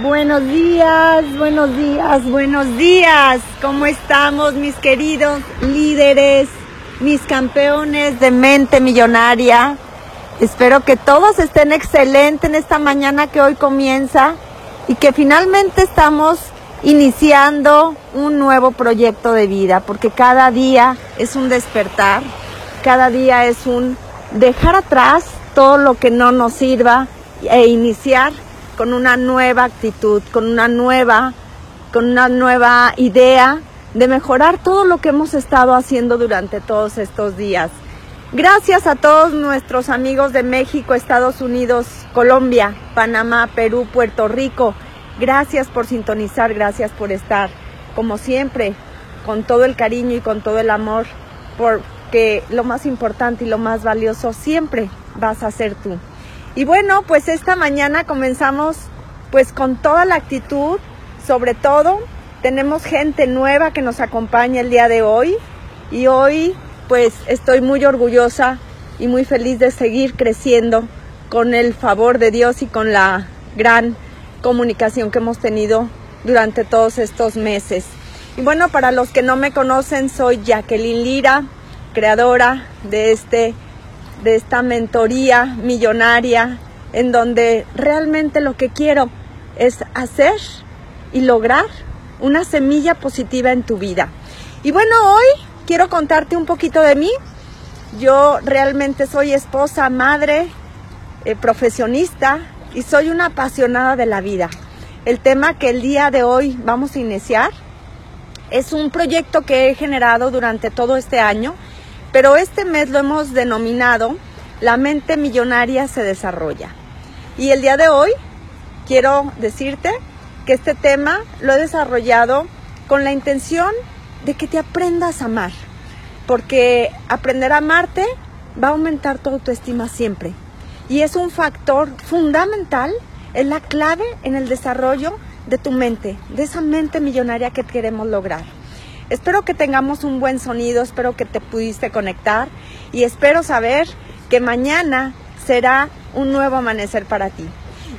Buenos días, buenos días, buenos días. ¿Cómo estamos mis queridos líderes, mis campeones de mente millonaria? Espero que todos estén excelentes en esta mañana que hoy comienza y que finalmente estamos iniciando un nuevo proyecto de vida, porque cada día es un despertar, cada día es un dejar atrás todo lo que no nos sirva e iniciar con una nueva actitud, con una nueva, con una nueva idea de mejorar todo lo que hemos estado haciendo durante todos estos días. Gracias a todos nuestros amigos de México, Estados Unidos, Colombia, Panamá, Perú, Puerto Rico. Gracias por sintonizar, gracias por estar, como siempre, con todo el cariño y con todo el amor, porque lo más importante y lo más valioso siempre vas a ser tú. Y bueno, pues esta mañana comenzamos pues con toda la actitud, sobre todo tenemos gente nueva que nos acompaña el día de hoy y hoy pues estoy muy orgullosa y muy feliz de seguir creciendo con el favor de Dios y con la gran comunicación que hemos tenido durante todos estos meses. Y bueno, para los que no me conocen, soy Jacqueline Lira, creadora de este de esta mentoría millonaria en donde realmente lo que quiero es hacer y lograr una semilla positiva en tu vida. Y bueno, hoy quiero contarte un poquito de mí. Yo realmente soy esposa, madre, eh, profesionista y soy una apasionada de la vida. El tema que el día de hoy vamos a iniciar es un proyecto que he generado durante todo este año pero este mes lo hemos denominado La mente millonaria se desarrolla. Y el día de hoy quiero decirte que este tema lo he desarrollado con la intención de que te aprendas a amar, porque aprender a amarte va a aumentar tu autoestima siempre. Y es un factor fundamental, es la clave en el desarrollo de tu mente, de esa mente millonaria que queremos lograr. Espero que tengamos un buen sonido, espero que te pudiste conectar y espero saber que mañana será un nuevo amanecer para ti.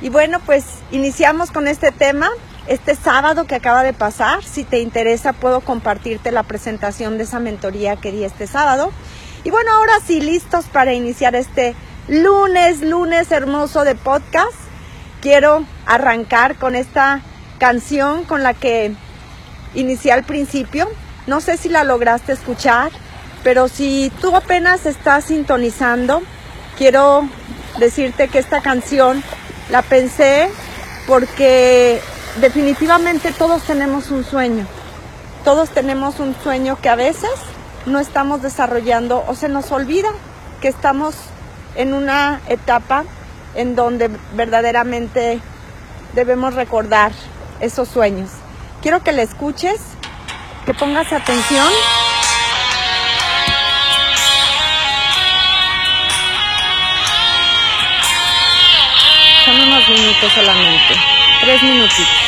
Y bueno, pues iniciamos con este tema. Este sábado que acaba de pasar, si te interesa, puedo compartirte la presentación de esa mentoría que di este sábado. Y bueno, ahora sí, listos para iniciar este lunes, lunes hermoso de podcast. Quiero arrancar con esta canción con la que inicié al principio. No sé si la lograste escuchar, pero si tú apenas estás sintonizando, quiero decirte que esta canción la pensé porque definitivamente todos tenemos un sueño. Todos tenemos un sueño que a veces no estamos desarrollando o se nos olvida que estamos en una etapa en donde verdaderamente debemos recordar esos sueños. Quiero que le escuches, que pongas atención. Son unos minutos solamente, tres minutitos.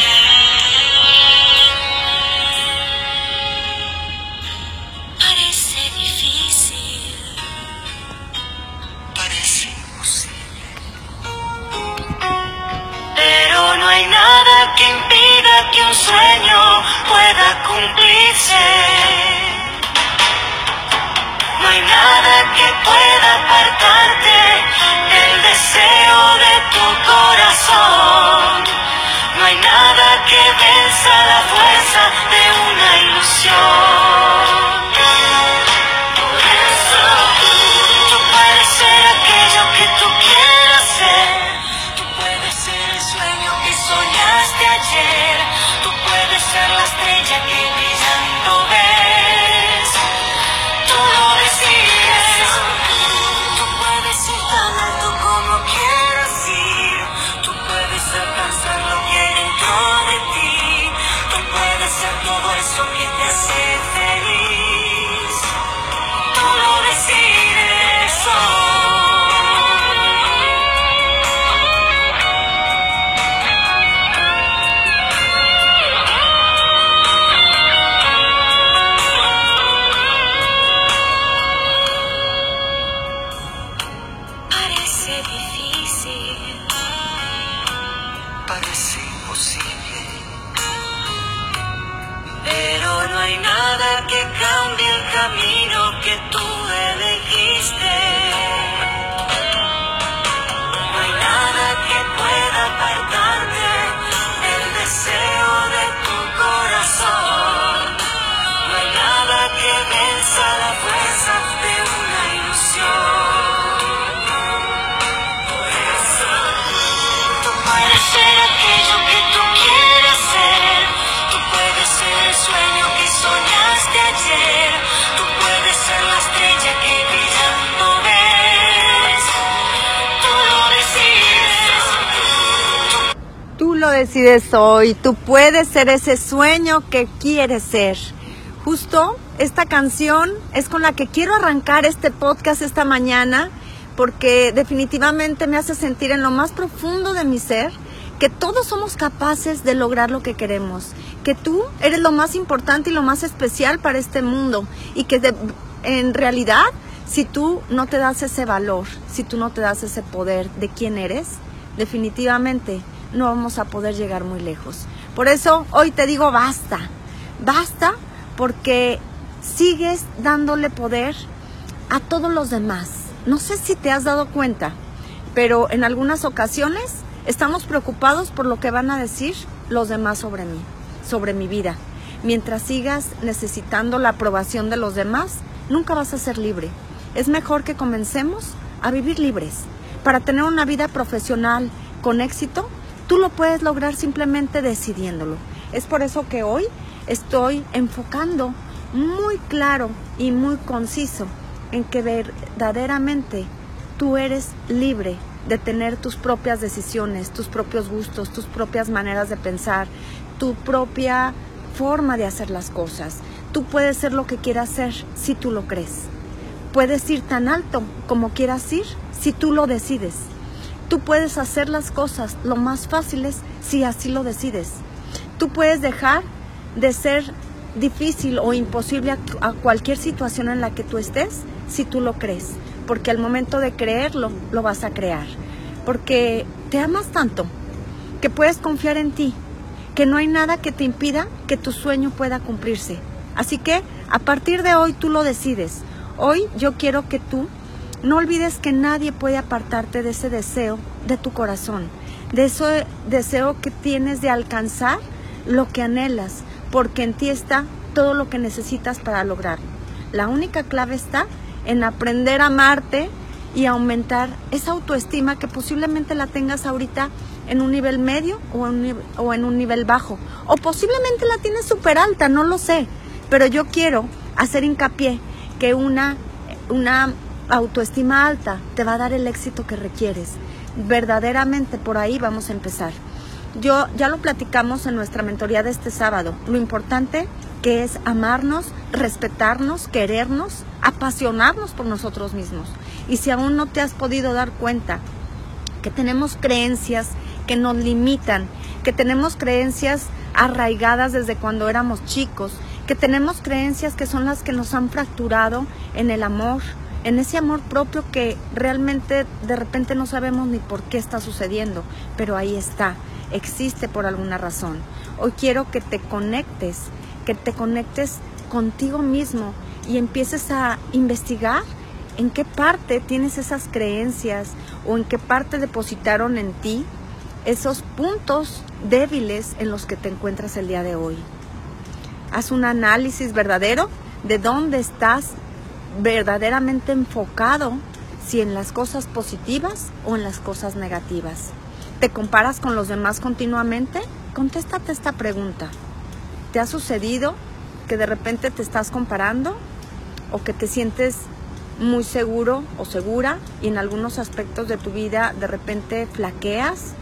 Hoy, tú puedes ser ese sueño que quieres ser. Justo esta canción es con la que quiero arrancar este podcast esta mañana porque definitivamente me hace sentir en lo más profundo de mi ser que todos somos capaces de lograr lo que queremos, que tú eres lo más importante y lo más especial para este mundo y que en realidad si tú no te das ese valor, si tú no te das ese poder de quién eres, definitivamente no vamos a poder llegar muy lejos. Por eso hoy te digo basta, basta porque sigues dándole poder a todos los demás. No sé si te has dado cuenta, pero en algunas ocasiones estamos preocupados por lo que van a decir los demás sobre mí, sobre mi vida. Mientras sigas necesitando la aprobación de los demás, nunca vas a ser libre. Es mejor que comencemos a vivir libres. Para tener una vida profesional con éxito, tú lo puedes lograr simplemente decidiéndolo. Es por eso que hoy estoy enfocando muy claro y muy conciso en que verdaderamente tú eres libre de tener tus propias decisiones, tus propios gustos, tus propias maneras de pensar, tu propia forma de hacer las cosas. Tú puedes ser lo que quieras ser si tú lo crees. Puedes ir tan alto como quieras ir si tú lo decides. Tú puedes hacer las cosas lo más fáciles si así lo decides. Tú puedes dejar de ser difícil o imposible a, a cualquier situación en la que tú estés si tú lo crees. Porque al momento de creerlo, lo vas a crear. Porque te amas tanto que puedes confiar en ti, que no hay nada que te impida que tu sueño pueda cumplirse. Así que a partir de hoy tú lo decides. Hoy yo quiero que tú no olvides que nadie puede apartarte de ese deseo de tu corazón, de ese deseo que tienes de alcanzar lo que anhelas, porque en ti está todo lo que necesitas para lograrlo. La única clave está en aprender a amarte y aumentar esa autoestima que posiblemente la tengas ahorita en un nivel medio o en, un nivel bajo. O posiblemente la tienes súper alta, no lo sé. Pero yo quiero hacer hincapié que una, una autoestima alta te va a dar el éxito que requieres. Verdaderamente por ahí vamos a empezar. Yo ya lo platicamos en nuestra mentoría de este sábado. Lo importante que es amarnos, respetarnos, querernos, apasionarnos por nosotros mismos. Y si aún no te has podido dar cuenta que tenemos creencias que nos limitan, que tenemos creencias arraigadas desde cuando éramos chicos, que tenemos creencias que son las que nos han fracturado en el amor, en ese amor propio que realmente de repente no sabemos ni por qué está sucediendo, pero ahí está, existe por alguna razón. Hoy quiero que te conectes, que te conectes contigo mismo y empieces a investigar en qué parte tienes esas creencias o en qué parte depositaron en ti esos puntos débiles en los que te encuentras el día de hoy. Haz un análisis verdadero de dónde estás verdaderamente enfocado, si en las cosas positivas o en las cosas negativas. ¿Te comparas con los demás continuamente? Contéstate esta pregunta. ¿Te ha sucedido que de repente te estás comparando o que te sientes muy seguro o segura y en algunos aspectos de tu vida de repente flaqueas,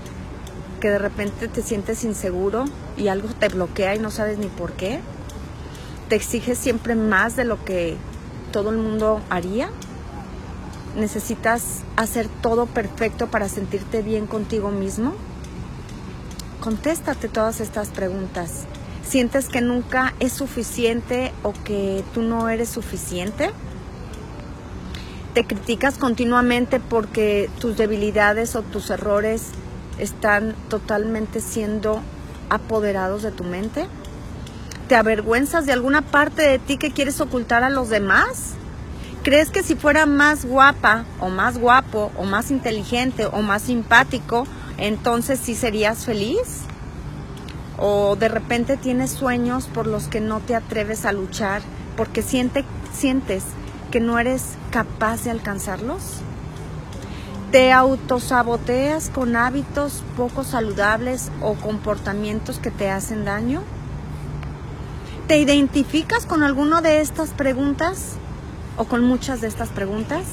que de repente te sientes inseguro y algo te bloquea y no sabes ni por qué? ¿Te exiges siempre más de lo que todo el mundo haría? ¿Necesitas hacer todo perfecto para sentirte bien contigo mismo? Contéstate todas estas preguntas. ¿Sientes que nunca es suficiente o que tú no eres suficiente? ¿Te criticas continuamente porque tus debilidades o tus errores están totalmente siendo apoderados de tu mente? ¿Te avergüenzas de alguna parte de ti que quieres ocultar a los demás? ¿Crees que si fuera más guapa o más guapo o más inteligente o más simpático, entonces sí serías feliz? ¿O de repente tienes sueños por los que no te atreves a luchar porque siente, sientes que no eres capaz de alcanzarlos? ¿Te autosaboteas con hábitos poco saludables o comportamientos que te hacen daño? ¿Te identificas con alguno de estas preguntas o con muchas de estas preguntas?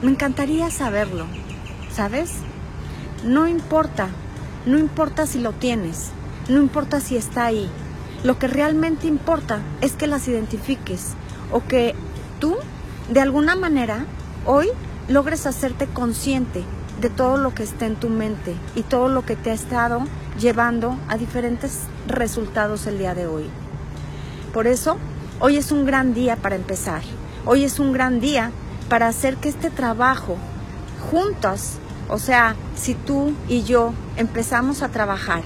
Me encantaría saberlo, ¿sabes? No importa, no importa si lo tienes, no importa si está ahí. Lo que realmente importa es que las identifiques o que tú, de alguna manera, hoy logres hacerte consciente de todo lo que está en tu mente y todo lo que te ha estado llevando a diferentes resultados el día de hoy. Por eso, hoy es un gran día para empezar. Hoy es un gran día para hacer que este trabajo juntos, o sea, si tú y yo empezamos a trabajar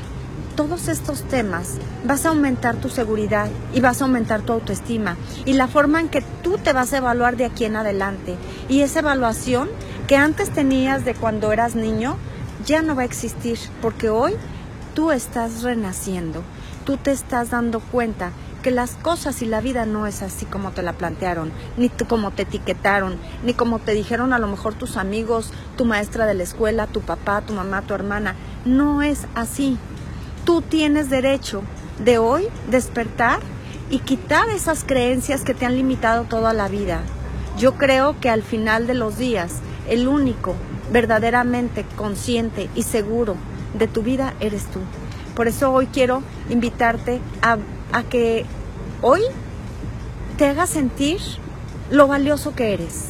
todos estos temas, vas a aumentar tu seguridad y vas a aumentar tu autoestima y la forma en que tú te vas a evaluar de aquí en adelante. Y esa evaluación que antes tenías de cuando eras niño ya no va a existir porque hoy tú estás renaciendo, tú te estás dando cuenta que las cosas y la vida no es así como te la plantearon, ni como te etiquetaron, ni como te dijeron a lo mejor tus amigos, tu maestra de la escuela, tu papá, tu mamá, tu hermana. No es así. Tú tienes derecho de hoy despertar y quitar esas creencias que te han limitado toda la vida. Yo creo que al final de los días, el único verdaderamente consciente y seguro de tu vida eres tú. Por eso hoy quiero invitarte a, que hoy te hagas sentir lo valioso que eres,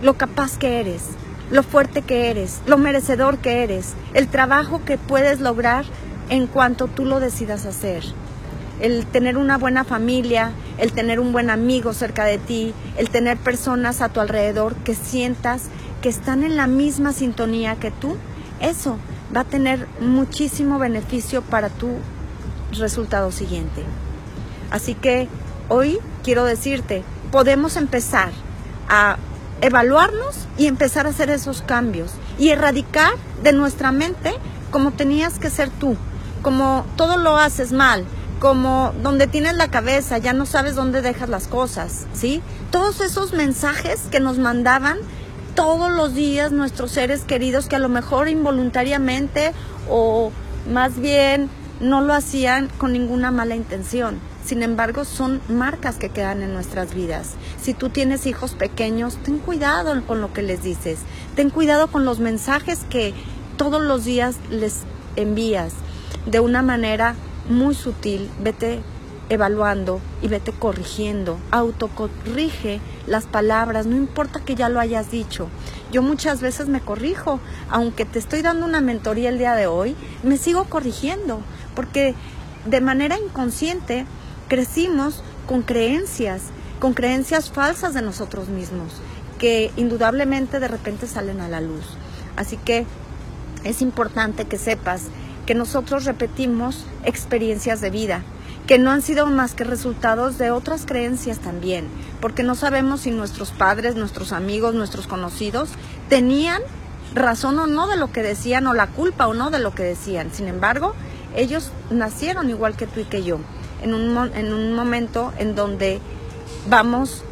lo capaz que eres, lo fuerte que eres, lo merecedor que eres, el trabajo que puedes lograr en cuanto tú lo decidas hacer. El tener una buena familia, el tener un buen amigo cerca de ti, el tener personas a tu alrededor que sientas que están en la misma sintonía que tú, eso va a tener muchísimo beneficio para tu resultado siguiente. Así que hoy quiero decirte, podemos empezar a evaluarnos y empezar a hacer esos cambios y erradicar de nuestra mente como tenías que ser tú, como todo lo haces mal, como donde tienes la cabeza, ya no sabes dónde dejas las cosas, ¿sí? Todos esos mensajes que nos mandaban todos los días nuestros seres queridos que a lo mejor involuntariamente o más bien no lo hacían con ninguna mala intención. Sin embargo, son marcas que quedan en nuestras vidas. Si tú tienes hijos pequeños, ten cuidado con lo que les dices. Ten cuidado con los mensajes que todos los días les envías de una manera muy sutil, vete evaluando y vete corrigiendo, autocorrige las palabras, no importa que ya lo hayas dicho. Yo muchas veces me corrijo, aunque te estoy dando una mentoría el día de hoy, me sigo corrigiendo, porque de manera inconsciente crecimos con creencias, con creencias falsas de nosotros mismos, que indudablemente de repente salen a la luz. Así que es importante que sepas que nosotros repetimos experiencias de vida, que no han sido más que resultados de otras creencias también, porque no sabemos si nuestros padres, nuestros amigos, nuestros conocidos tenían razón o no de lo que decían o la culpa o no de lo que decían. Sin embargo, ellos nacieron igual que tú y que yo, en un, en un momento en donde vamos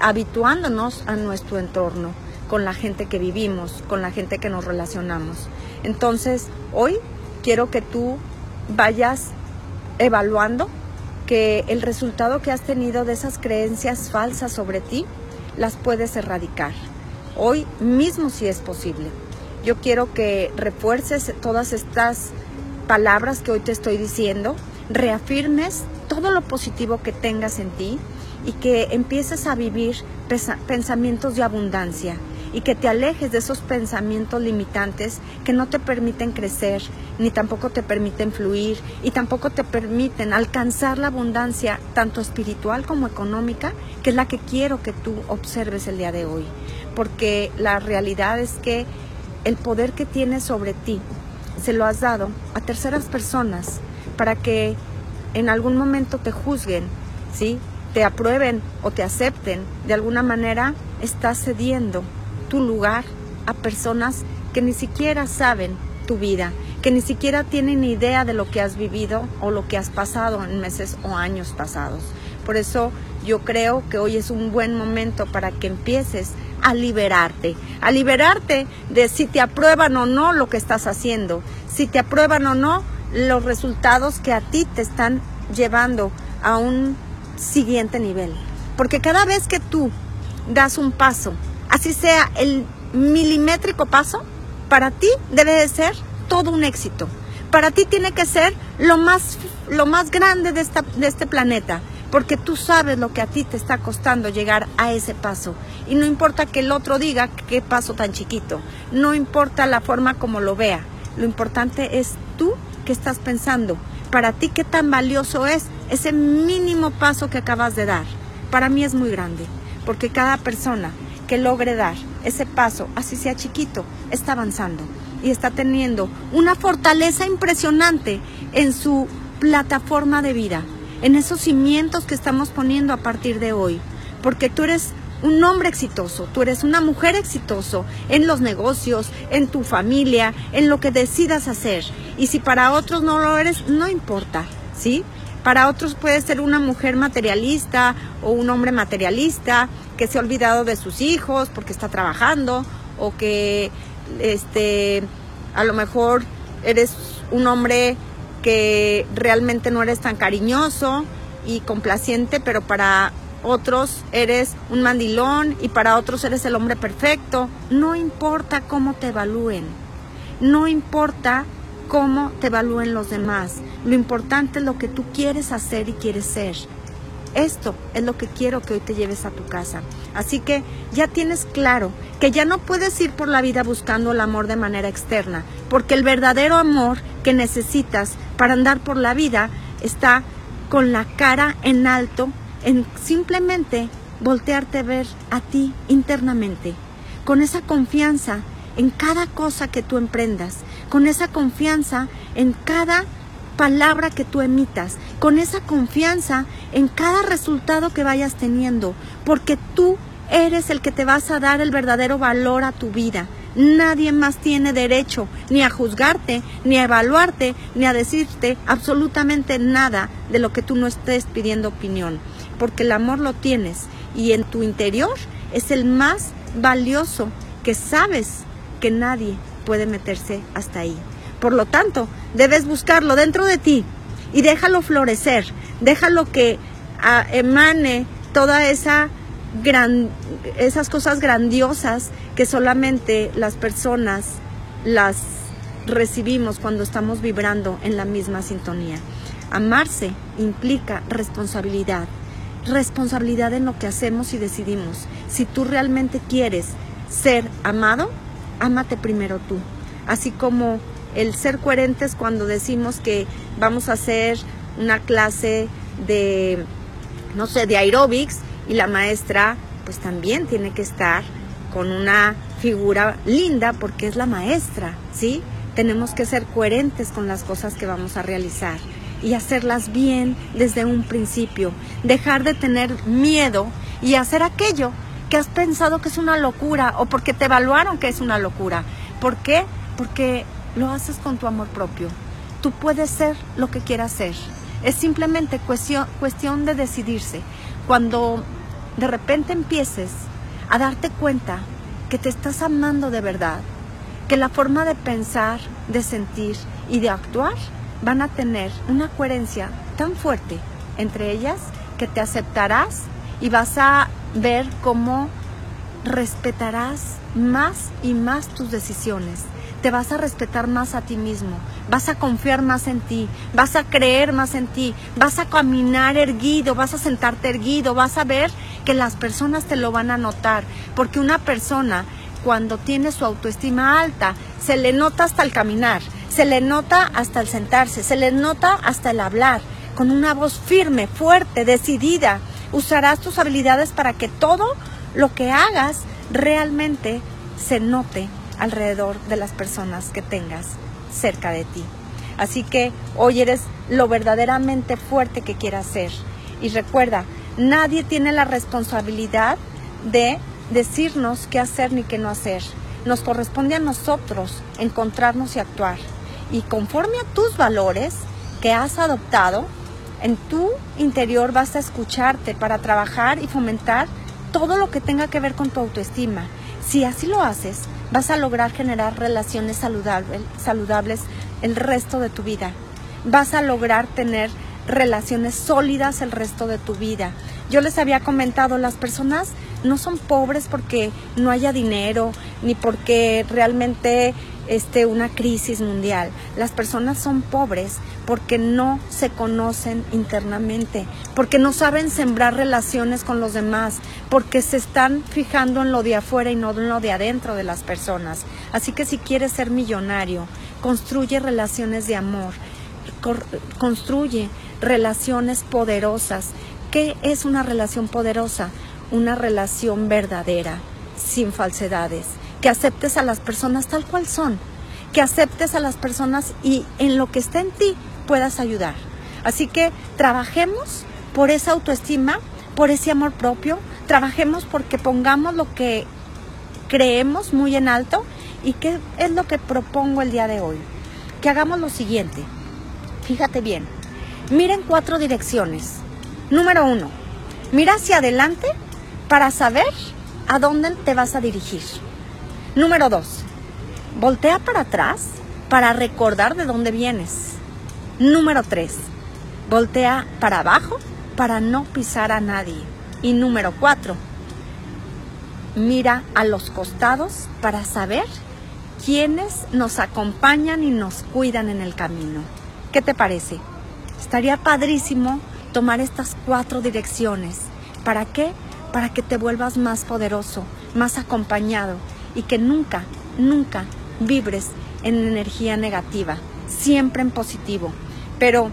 habituándonos a nuestro entorno, con la gente que vivimos, con la gente que nos relacionamos. Entonces, hoy quiero que tú vayas evaluando que el resultado que has tenido de esas creencias falsas sobre ti las puedes erradicar. Hoy mismo si es posible. Yo quiero que refuerces todas estas palabras que hoy te estoy diciendo, reafirmes todo lo positivo que tengas en ti y que empieces a vivir pensamientos de abundancia, y que te alejes de esos pensamientos limitantes que no te permiten crecer, ni tampoco te permiten fluir y tampoco te permiten alcanzar la abundancia tanto espiritual como económica, que es la que quiero que tú observes el día de hoy. Porque la realidad es que el poder que tienes sobre ti se lo has dado a terceras personas para que en algún momento te juzguen, ¿sí? Te aprueben o te acepten. De alguna manera estás cediendo tu lugar a personas que ni siquiera saben tu vida, que ni siquiera tienen idea de lo que has vivido o lo que has pasado en meses o años pasados. Por eso yo creo que hoy es un buen momento para que empieces a liberarte, a liberarte de si te aprueban o no lo que estás haciendo, si te aprueban o no los resultados que a ti te están llevando a un siguiente nivel. Porque cada vez que tú das un paso, así sea el milimétrico paso, para ti debe de ser todo un éxito. Para ti tiene que ser lo más, lo más grande de, esta, de este planeta porque tú sabes lo que a ti te está costando llegar a ese paso. Y no importa que el otro diga qué paso tan chiquito, no importa la forma como lo vea, lo importante es tú que estás pensando, para ti qué tan valioso es ese mínimo paso que acabas de dar. Para mí es muy grande, porque cada persona que logre dar ese paso, así sea chiquito, está avanzando y está teniendo una fortaleza impresionante en su plataforma de vida en esos cimientos que estamos poniendo a partir de hoy. Porque tú eres un hombre exitoso, tú eres una mujer exitoso en los negocios, en tu familia, en lo que decidas hacer. Y si para otros no lo eres, no importa, ¿sí? Para otros puede ser una mujer materialista o un hombre materialista que se ha olvidado de sus hijos porque está trabajando o que este a lo mejor eres un hombre que realmente no eres tan cariñoso y complaciente, pero para otros eres un mandilón y para otros eres el hombre perfecto. No importa cómo te evalúen, no importa cómo te evalúen los demás. Lo importante es lo que tú quieres hacer y quieres ser. Esto es lo que quiero que hoy te lleves a tu casa. Así que ya tienes claro que ya no puedes ir por la vida buscando el amor de manera externa, porque el verdadero amor que necesitas para andar por la vida está con la cara en alto, en simplemente voltearte a ver a ti internamente, con esa confianza en cada cosa que tú emprendas, con esa confianza en cada palabra que tú emitas, con esa confianza en cada resultado que vayas teniendo, porque tú eres el que te vas a dar el verdadero valor a tu vida. Nadie más tiene derecho ni a juzgarte, ni a evaluarte, ni a decirte absolutamente nada de lo que tú no estés pidiendo opinión, porque el amor lo tienes y en tu interior es el más valioso que sabes que nadie puede meterse hasta ahí. Por lo tanto, debes buscarlo dentro de ti y déjalo florecer, déjalo que ah, emane toda esa gran, esas cosas grandiosas que solamente las personas las recibimos cuando estamos vibrando en la misma sintonía. Amarse implica responsabilidad, responsabilidad en lo que hacemos y decidimos. Si tú realmente quieres ser amado, ámate primero tú. Así como el ser coherentes cuando decimos que vamos a hacer una clase de, no sé, de aerobics y la maestra pues también tiene que estar con una figura linda porque es la maestra, ¿sí? Tenemos que ser coherentes con las cosas que vamos a realizar y hacerlas bien desde un principio, dejar de tener miedo y hacer aquello que has pensado que es una locura o porque te evaluaron que es una locura. ¿Por qué? Porque lo haces con tu amor propio. Tú puedes ser lo que quieras ser. Es simplemente cuestión, cuestión de decidirse. Cuando de repente empieces a darte cuenta que te estás amando de verdad, que la forma de pensar, de sentir y de actuar van a tener una coherencia tan fuerte entre ellas que te aceptarás y vas a ver cómo respetarás más y más tus decisiones te vas a respetar más a ti mismo, vas a confiar más en ti, vas a creer más en ti, vas a caminar erguido, vas a sentarte erguido, vas a ver que las personas te lo van a notar, porque una persona cuando tiene su autoestima alta, se le nota hasta el caminar, se le nota hasta el sentarse, se le nota hasta el hablar, con una voz firme, fuerte, decidida. Usarás tus habilidades para que todo lo que hagas realmente se note alrededor de las personas que tengas cerca de ti. Así que hoy eres lo verdaderamente fuerte que quieras ser. Y recuerda, nadie tiene la responsabilidad de decirnos qué hacer ni qué no hacer. Nos corresponde a nosotros encontrarnos y actuar. Y conforme a tus valores que has adoptado, en tu interior vas a escucharte para trabajar y fomentar todo lo que tenga que ver con tu autoestima. Si así lo haces, vas a lograr generar relaciones saludables, el resto de tu vida. Vas a lograr tener relaciones sólidas el resto de tu vida. Yo les había comentado, las personas no son pobres porque no haya dinero, ni porque realmente esté una crisis mundial. Las personas son pobres porque no se conocen internamente, porque no saben sembrar relaciones con los demás, porque se están fijando en lo de afuera y no en lo de adentro de las personas. Así que si quieres ser millonario, construye relaciones de amor, construye relaciones poderosas. ¿Qué es una relación poderosa? Una relación verdadera, sin falsedades, que aceptes a las personas tal cual son, que aceptes a las personas y en lo que está en ti puedas ayudar. Así que trabajemos por esa autoestima, por ese amor propio, trabajemos porque pongamos lo que creemos muy en alto y qué es lo que propongo el día de hoy. Que hagamos lo siguiente. Fíjate bien, miren cuatro direcciones. Número uno, mira hacia adelante para saber a dónde te vas a dirigir. Número dos, voltea para atrás para recordar de dónde vienes. Número tres, voltea para abajo para no pisar a nadie. Y número cuatro, mira a los costados para saber quiénes nos acompañan y nos cuidan en el camino. ¿Qué te parece? Estaría padrísimo tomar estas cuatro direcciones. ¿Para qué? Para que te vuelvas más poderoso, más acompañado y que nunca, nunca vibres en energía negativa, siempre en positivo. Pero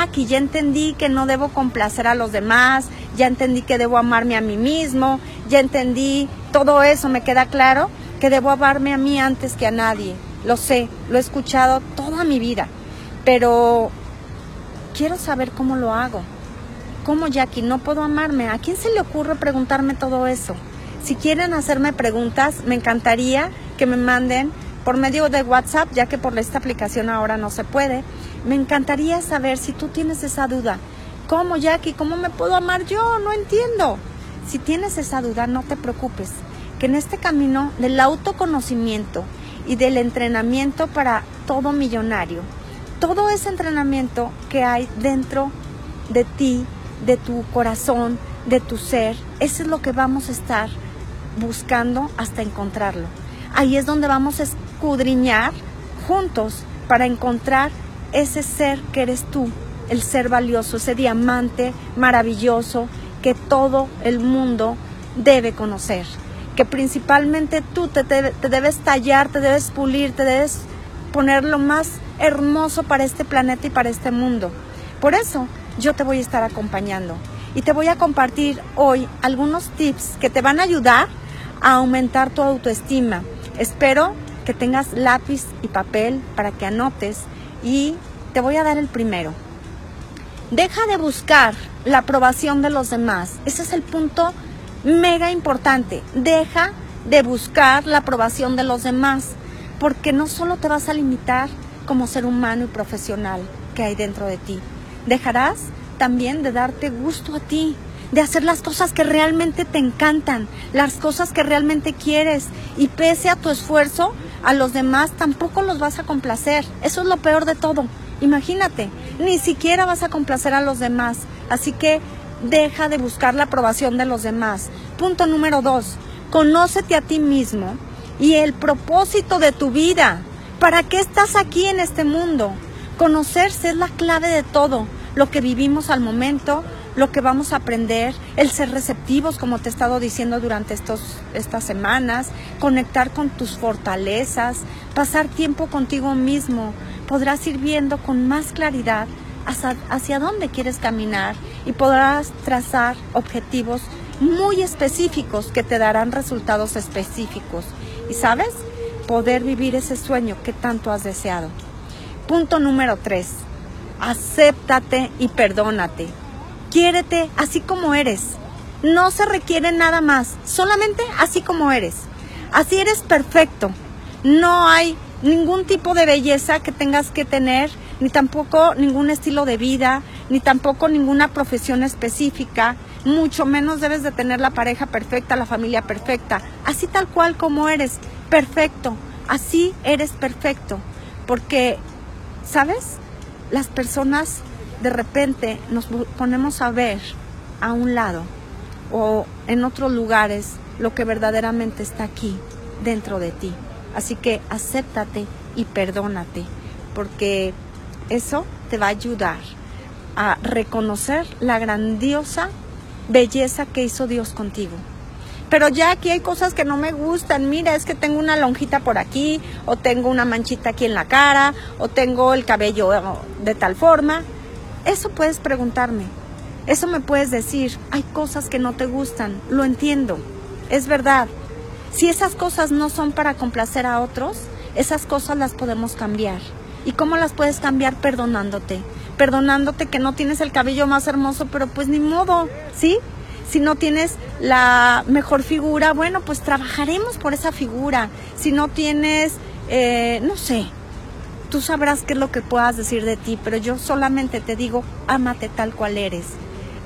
aquí ya entendí que no debo complacer a los demás, ya entendí que debo amarme a mí mismo, ya entendí todo eso, me queda claro que debo amarme a mí antes que a nadie. Lo sé, lo he escuchado toda mi vida, pero quiero saber cómo lo hago. ¿Cómo, Jackie? No puedo amarme. ¿A quién se le ocurre preguntarme todo eso? Si quieren hacerme preguntas, me encantaría que me manden por medio de WhatsApp, ya que por esta aplicación ahora no se puede. Me encantaría saber si tú tienes esa duda. ¿Cómo, Jackie? ¿Cómo me puedo amar yo? No entiendo. Si tienes esa duda, no te preocupes, que en este camino del autoconocimiento y del entrenamiento para todo millonario, todo ese entrenamiento que hay dentro de ti, de tu corazón, de tu ser, eso es lo que vamos a estar buscando hasta encontrarlo. Ahí es donde vamos a escudriñar juntos para encontrar ese ser que eres tú, el ser valioso, ese diamante maravilloso que todo el mundo debe conocer. Que principalmente tú te, te debes tallar, te debes pulir, te debes poner lo más hermoso para este planeta y para este mundo. Por eso yo te voy a estar acompañando y te voy a compartir hoy algunos tips que te van a ayudar a aumentar tu autoestima. Espero que tengas lápiz y papel para que anotes y te voy a dar el primero. Deja de buscar la aprobación de los demás. Ese es el punto mega importante. Deja de buscar la aprobación de los demás porque no solo te vas a limitar como ser humano y profesional que hay dentro de ti, dejarás también de darte gusto a ti, de hacer las cosas que realmente te encantan, las cosas que realmente quieres y pese a tu esfuerzo, a los demás tampoco los vas a complacer. Eso es lo peor de todo. Imagínate, ni siquiera vas a complacer a los demás. Así que deja de buscar la aprobación de los demás. Punto número dos, conócete a ti mismo y el propósito de tu vida. ¿Para qué estás aquí en este mundo? Conocerse es la clave de todo, lo que vivimos al momento, lo que vamos a aprender, el ser receptivos, como te he estado diciendo durante estos, estas semanas, conectar con tus fortalezas, pasar tiempo contigo mismo, podrás ir viendo con más claridad hacia, hacia dónde quieres caminar y podrás trazar objetivos muy específicos que te darán resultados específicos. Y sabes, poder vivir ese sueño que tanto has deseado. Punto número tres, acéptate y perdónate. Quiérete así como eres. No se requiere nada más, solamente así como eres. Así eres perfecto. No hay ningún tipo de belleza que tengas que tener, ni tampoco ningún estilo de vida, ni tampoco ninguna profesión específica, mucho menos debes de tener la pareja perfecta, la familia perfecta, así tal cual como eres, perfecto, así eres perfecto, porque, ¿sabes? Las personas de repente nos ponemos a ver a un lado o en otros lugares lo que verdaderamente está aquí dentro de ti. Así que acéptate y perdónate, porque eso te va a ayudar a reconocer la grandiosa belleza que hizo Dios contigo. Pero ya aquí hay cosas que no me gustan. Mira, es que tengo una lonjita por aquí, o tengo una manchita aquí en la cara, o tengo el cabello de tal forma. Eso puedes preguntarme. Eso me puedes decir. Hay cosas que no te gustan. Lo entiendo. Es verdad. Si esas cosas no son para complacer a otros, esas cosas las podemos cambiar. ¿Y cómo las puedes cambiar? Perdonándote. Perdonándote que no tienes el cabello más hermoso, pero pues ni modo, ¿sí? Si no tienes la mejor figura, bueno, pues trabajaremos por esa figura. Si no tienes, eh, no sé, tú sabrás qué es lo que puedas decir de ti, pero yo solamente te digo, ámate tal cual eres.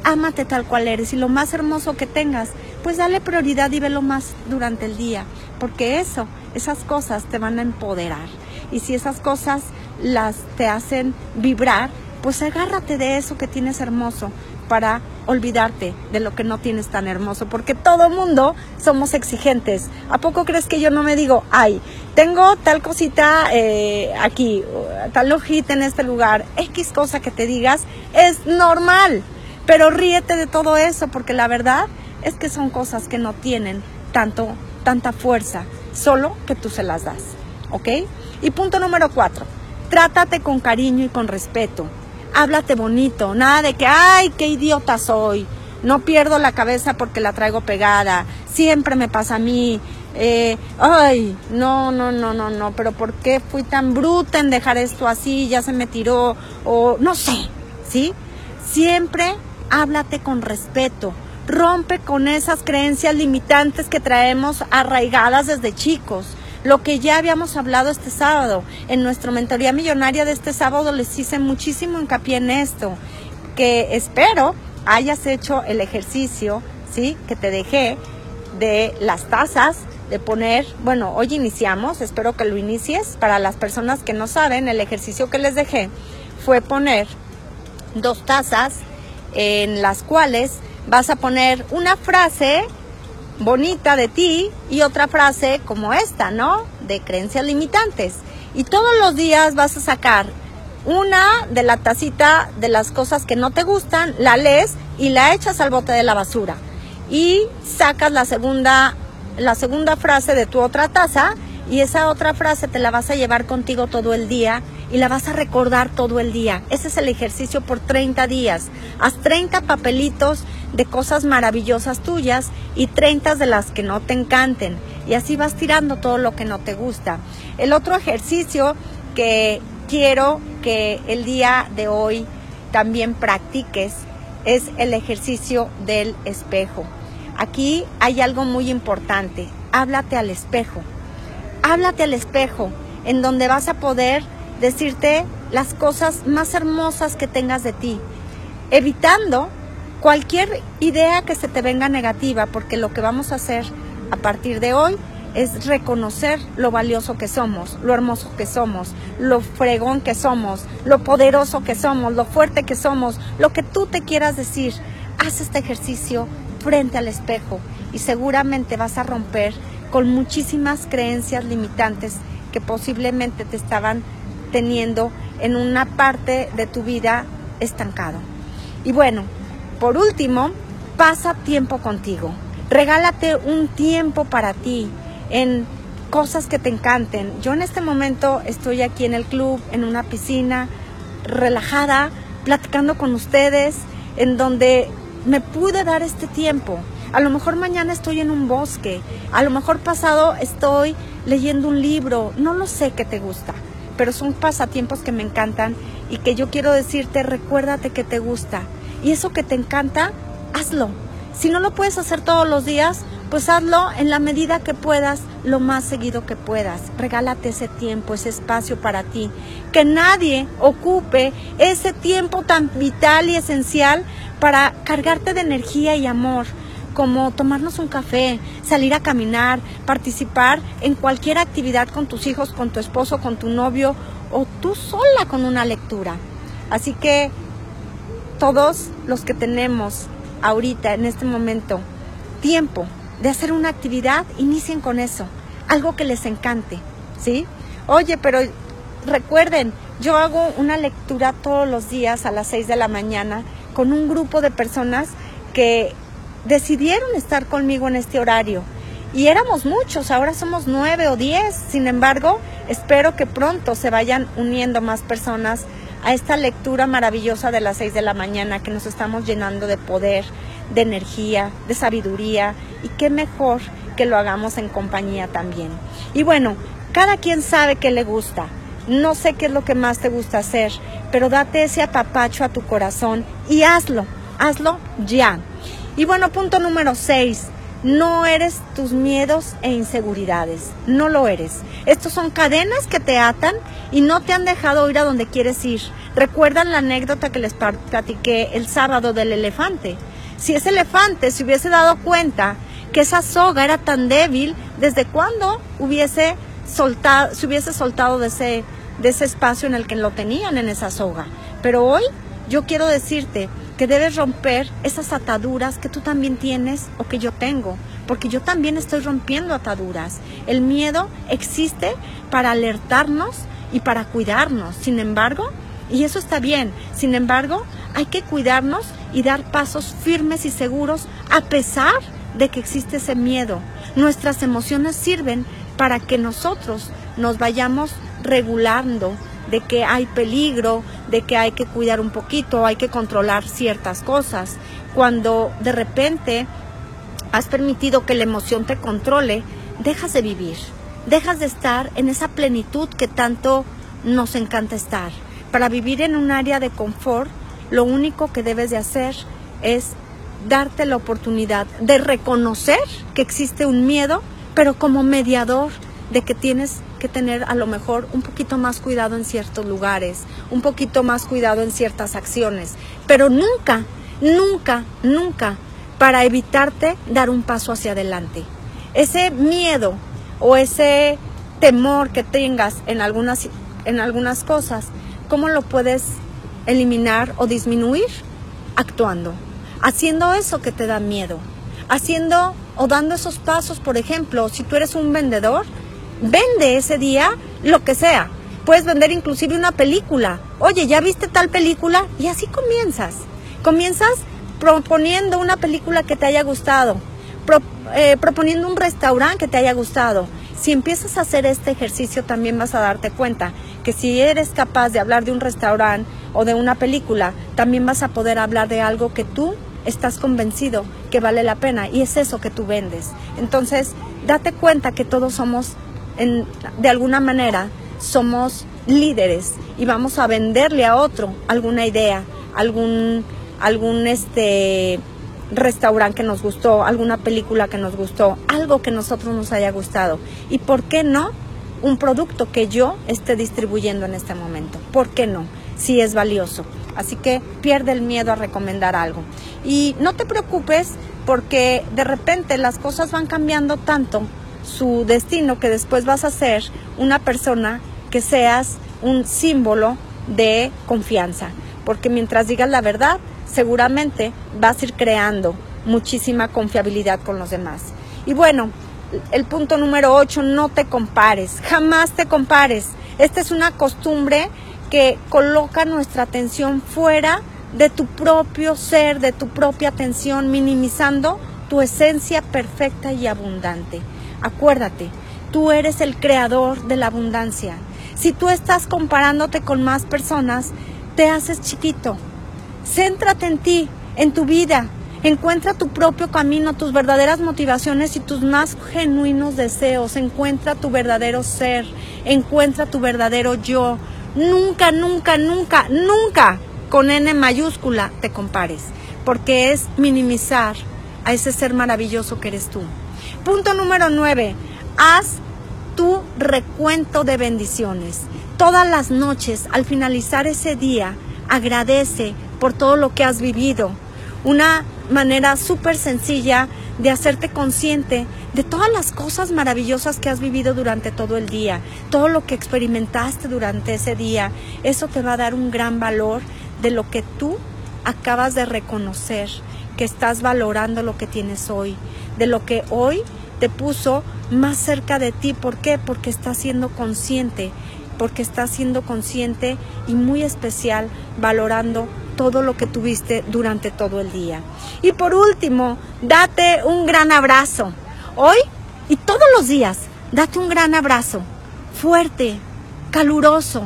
Ámate tal cual eres y lo más hermoso que tengas, pues dale prioridad y velo más durante el día, porque eso, esas cosas te van a empoderar. Y si esas cosas las te hacen vibrar, pues agárrate de eso que tienes hermoso para olvidarte de lo que no tienes tan hermoso, porque todo mundo somos exigentes. ¿A poco crees que yo no me digo, ay, tengo tal cosita eh, aquí, tal hojita en este lugar, X cosa que te digas, es normal, pero ríete de todo eso, porque la verdad es que son cosas que no tienen tanto, tanta fuerza, solo que tú se las das, ¿ok? Y punto número cuatro, trátate con cariño y con respeto háblate bonito, nada de que, ay, qué idiota soy, no pierdo la cabeza porque la traigo pegada, siempre me pasa a mí, eh, ay, no, no, no, no, no, pero ¿por qué fui tan bruta en dejar esto así, ya se me tiró, o no sé, ¿sí? Siempre háblate con respeto, rompe con esas creencias limitantes que traemos arraigadas desde chicos lo que ya habíamos hablado este sábado. En nuestra mentoría millonaria de este sábado les hice muchísimo hincapié en esto, que espero hayas hecho el ejercicio, ¿sí? Que te dejé de las tazas, de poner, bueno, hoy iniciamos, espero que lo inicies. Para las personas que no saben, el ejercicio que les dejé fue poner dos tazas en las cuales vas a poner una frase bonita de ti y otra frase como esta, ¿no? De creencias limitantes. Y todos los días vas a sacar una de la tacita de las cosas que no te gustan, la lees y la echas al bote de la basura. Y sacas la segunda, la segunda frase de tu otra taza y esa otra frase te la vas a llevar contigo todo el día y la vas a recordar todo el día. Ese es el ejercicio por 30 días. Haz 30 papelitos de cosas maravillosas tuyas y 30 de las que no te encanten. Y así vas tirando todo lo que no te gusta. El otro ejercicio que quiero que el día de hoy también practiques es el ejercicio del espejo. Aquí hay algo muy importante. Háblate al espejo. Háblate al espejo en donde vas a poder decirte las cosas más hermosas que tengas de ti, evitando cualquier idea que se te venga negativa, porque lo que vamos a hacer a partir de hoy es reconocer lo valioso que somos, lo hermoso que somos, lo fregón que somos, lo poderoso que somos, lo fuerte que somos, lo que tú te quieras decir. Haz este ejercicio frente al espejo y seguramente vas a romper con muchísimas creencias limitantes que posiblemente te estaban teniendo en una parte de tu vida estancado. Y bueno, por último, pasa tiempo contigo. Regálate un tiempo para ti en cosas que te encanten. Yo en este momento estoy aquí en el club, en una piscina, relajada, platicando con ustedes, en donde me pude dar este tiempo. A lo mejor mañana estoy en un bosque, a lo mejor pasado estoy leyendo un libro, no lo sé qué te gusta, pero son pasatiempos que me encantan y que yo quiero decirte, recuérdate que te gusta. Y eso que te encanta, hazlo. Si no lo puedes hacer todos los días, pues hazlo en la medida que puedas, lo más seguido que puedas. Regálate ese tiempo, ese espacio para ti. Que nadie ocupe ese tiempo tan vital y esencial para cargarte de energía y amor, como tomarnos un café, salir a caminar, participar en cualquier actividad con tus hijos, con tu esposo, con tu novio o tú sola con una lectura. Así que todos los que tenemos ahorita, en este momento, tiempo de hacer una actividad, inicien con eso, algo que les encante, ¿sí? Oye, pero recuerden, yo hago una lectura todos los días a las 6 de la mañana con un grupo de personas que decidieron estar conmigo en este horario. Y éramos muchos, ahora somos nueve o diez. Sin embargo, espero que pronto se vayan uniendo más personas a esta lectura maravillosa de las seis de la mañana que nos estamos llenando de poder, de energía, de sabiduría y qué mejor que lo hagamos en compañía también. Y bueno, cada quien sabe qué le gusta. No sé qué es lo que más te gusta hacer, pero date ese apapacho a tu corazón y hazlo, hazlo ya. Y bueno, punto número 6. No eres tus miedos e inseguridades. No lo eres. Estos son cadenas que te atan y no te han dejado ir a donde quieres ir. ¿Recuerdan la anécdota que les platiqué el sábado del elefante? Si ese elefante se hubiese dado cuenta que esa soga era tan débil, ¿desde cuándo hubiese soltado, se hubiese soltado de ese, de ese espacio en el que lo tenían en esa soga? Pero hoy yo quiero decirte que debes romper esas ataduras que tú también tienes o que yo tengo, porque yo también estoy rompiendo ataduras. El miedo existe para alertarnos y para cuidarnos. Sin embargo, y eso está bien, sin embargo, hay que cuidarnos y dar pasos firmes y seguros a pesar de que existe ese miedo. Nuestras emociones sirven para que nosotros nos vayamos regulando de que hay peligro, de que hay que cuidar un poquito, hay que controlar ciertas cosas. Cuando de repente has permitido que la emoción te controle, dejas de vivir, dejas de estar en esa plenitud que tanto nos encanta estar. Para vivir en un área de confort, lo único que debes de hacer es darte la oportunidad de reconocer que existe un miedo, pero como mediador de que tienes que tener a lo mejor un poquito más cuidado en ciertos lugares, un poquito más cuidado en ciertas acciones, pero nunca, nunca, nunca para evitarte dar un paso hacia adelante. Ese miedo o ese temor que tengas en algunas, en algunas cosas, ¿cómo lo puedes eliminar o disminuir? Actuando, haciendo eso que te da miedo, haciendo o dando esos pasos, por ejemplo, si tú eres un vendedor, vende ese día lo que sea. Puedes vender inclusive una película. Oye, ¿ya viste tal película? Y así comienzas. Comienzas proponiendo una película que te haya gustado, eh, proponiendo un restaurante que te haya gustado. Si empiezas a hacer este ejercicio también vas a darte cuenta que si eres capaz de hablar de un restaurante o de una película, también vas a poder hablar de algo que tú estás convencido que vale la pena y es eso que tú vendes. Entonces, date cuenta que todos somos de alguna manera somos líderes y vamos a venderle a otro alguna idea, algún, algún este restaurante que nos gustó, alguna película que nos gustó, algo que nosotros nos haya gustado. ¿Y por qué no? Un producto que yo esté distribuyendo en este momento. ¿Por qué no? Si es valioso. Así que pierde el miedo a recomendar algo. Y no te preocupes porque de repente las cosas van cambiando tanto su destino, que después vas a ser una persona que seas un símbolo de confianza. Porque mientras digas la verdad, seguramente vas a ir creando muchísima confiabilidad con los demás. Y bueno, el punto número 8, no te compares, jamás te compares. Esta es una costumbre que coloca nuestra atención fuera de tu propio ser, de tu propia atención, minimizando tu esencia perfecta y abundante. Acuérdate, tú eres el creador de la abundancia. Si tú estás comparándote con más personas, te haces chiquito. Céntrate en ti, en tu vida, Encuentra tu propio camino, tus verdaderas motivaciones y tus más genuinos deseos. Encuentra tu verdadero ser. Encuentra tu verdadero yo. Nunca, nunca, nunca, nunca con N mayúscula te compares. Porque es minimizar a ese ser maravilloso que eres tú. Punto número 9. Haz tu recuento de bendiciones. Todas las noches, al finalizar ese día, agradece por todo lo que has vivido. Una manera súper sencilla de hacerte consciente de todas las cosas maravillosas que has vivido durante todo el día, todo lo que experimentaste durante ese día. Eso te va a dar un gran valor de lo que tú acabas de reconocer, que estás valorando lo que tienes hoy, de lo que hoy te puso más cerca de ti. ¿Por qué? Porque estás siendo consciente, porque estás siendo consciente y muy especial valorando todo lo que tuviste durante todo el día. Y por último, date un gran abrazo. Hoy y todos los días, date un gran abrazo. Fuerte, caluroso.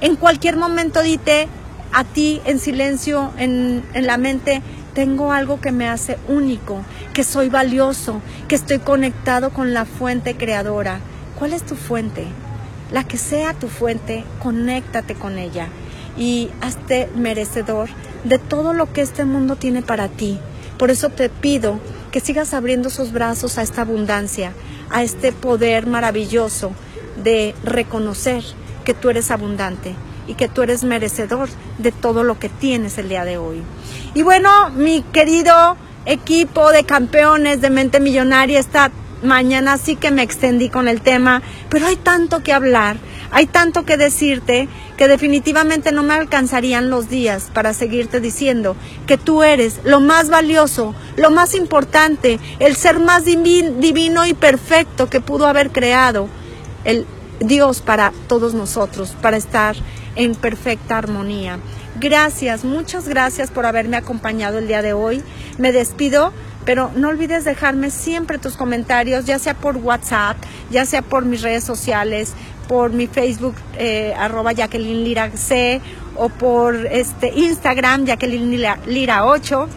En cualquier momento dite a ti en silencio, en, en la mente, tengo algo que me hace único, que soy valioso, que estoy conectado con la fuente creadora. ¿Cuál es tu fuente? La que sea tu fuente, conéctate con ella y hazte merecedor de todo lo que este mundo tiene para ti. Por eso te pido que sigas abriendo sus brazos a esta abundancia, a este poder maravilloso de reconocer que tú eres abundante y que tú eres merecedor de todo lo que tienes el día de hoy. Y bueno, mi querido equipo de campeones de mente millonaria, esta mañana sí que me extendí con el tema, pero hay tanto que hablar, hay tanto que decirte que definitivamente no me alcanzarían los días para seguirte diciendo que tú eres lo más valioso, lo más importante, el ser más divino y perfecto que pudo haber creado el Dios para todos nosotros, para estar en perfecta armonía. Gracias, muchas gracias por haberme acompañado el día de hoy. Me despido, pero no olvides dejarme siempre tus comentarios, ya sea por WhatsApp, ya sea por mis redes sociales, por mi Facebook, eh, arroba Jacqueline Lira C, o por este Instagram, Jacqueline Lira, Lira 8.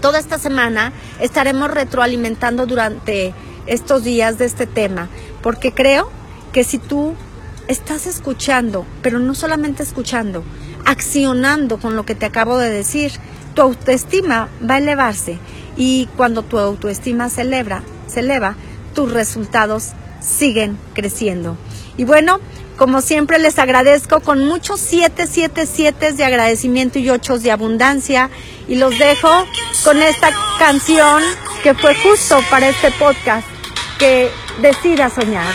Toda esta semana estaremos retroalimentando durante estos días de este tema, porque creo que si tú estás escuchando, pero no solamente escuchando, accionando con lo que te acabo de decir, tu autoestima va a elevarse. Y cuando tu autoestima se eleva, se eleva, tus resultados siguen creciendo. Y bueno, como siempre les agradezco con muchos 777 de agradecimiento y 8 de abundancia. Y los dejo con esta canción que fue justo para este podcast, que decidas soñar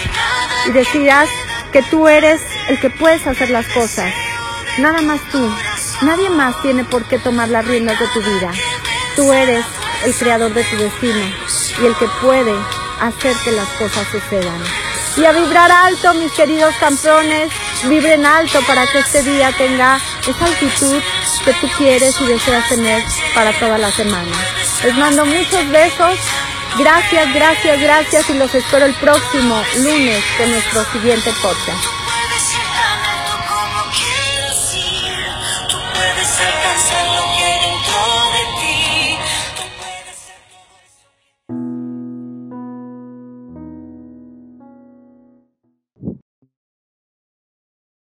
y decidas que tú eres el que puedes hacer las cosas. Nada más tú. Nadie más tiene por qué tomar las riendas de tu vida. Tú eres el creador de tu destino y el que puede hacer que las cosas sucedan. Y a vibrar alto, mis queridos campeones, vibren alto para que este día tenga esa altitud que tú quieres y deseas tener para toda la semana. Les mando muchos besos. Gracias, gracias, gracias y los espero el próximo lunes con nuestro siguiente podcast.